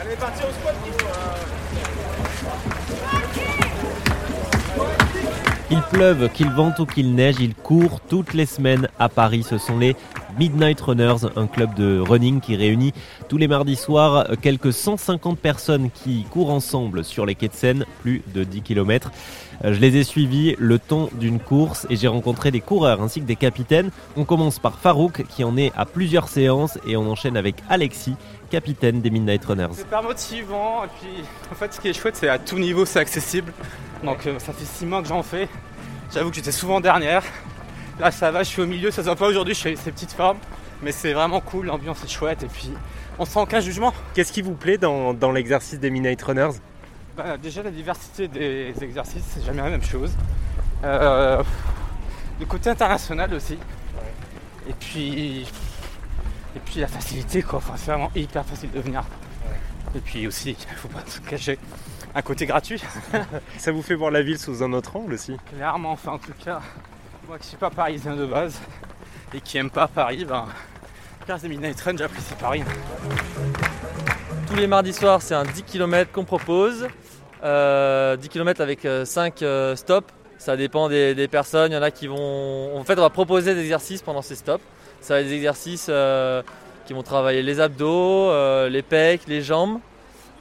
Allez, parti au squat. Qu'il pleuve, qu'il vente ou qu'il neige, ils courent toutes les semaines à Paris. Ce sont les Midnight Runners, un club de running qui réunit tous les mardis soirs quelques 150 personnes qui courent ensemble sur les quais de Seine, plus de 10 km. Je les ai suivis le temps d'une course et j'ai rencontré des coureurs ainsi que des capitaines. On commence par Farouk qui en est à plusieurs séances et on enchaîne avec Alexis, capitaine des Midnight Runners. C'est super motivant et puis en fait ce qui est chouette c'est à tout niveau c'est accessible. Donc euh, ça fait 6 mois que j'en fais. J'avoue que j'étais souvent dernière. Là ça va, je suis au milieu, ça se voit pas aujourd'hui, je fais ces petites formes. Mais c'est vraiment cool, l'ambiance est chouette et puis on sent aucun jugement. Qu'est-ce qui vous plaît dans, dans l'exercice des Midnight Runners? Bah, déjà la diversité des exercices, c'est jamais la même chose. Euh, le côté international aussi. Et puis. Et puis la facilité quoi, enfin, c'est vraiment hyper facile de venir. Et puis aussi, il faut pas se cacher, un côté gratuit. Ça vous fait voir la ville sous un autre angle aussi? Clairement, enfin en tout cas, moi qui suis pas parisien de base et qui aime pas Paris, ben faire des Midnight Run, j'apprécie Paris. Tous les mardis soirs, c'est un 10 km qu'on propose. Euh, 10 km avec 5 stops. Ça dépend des, personnes. Il y en a qui vont. En fait, on va proposer des exercices pendant ces stops. Ça va être des exercices euh, qui vont travailler les abdos, euh, les pecs, les jambes.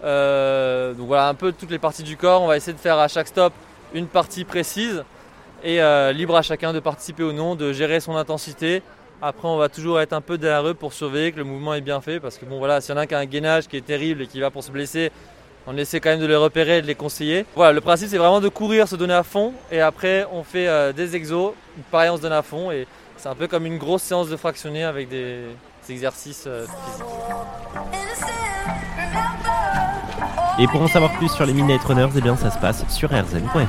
Euh, donc voilà, un peu toutes les parties du corps. On va essayer de faire à chaque stop une partie précise et euh, libre à chacun de participer ou non, de gérer son intensité. Après, on va toujours être un peu derrière eux pour surveiller que le mouvement est bien fait parce que bon voilà, s'il y en a qui a un gainage qui est terrible et qui va pour se blesser, on essaie quand même de les repérer et de les conseiller. Voilà, le principe c'est vraiment de courir, se donner à fond et après on fait euh, des exos. Pareil, on se donne à fond et c'est un peu comme une grosse séance de fractionné avec des, exercices euh, physiques. Et pour en savoir plus sur les Midnight Runners, eh bien ça se passe sur rzn.fr.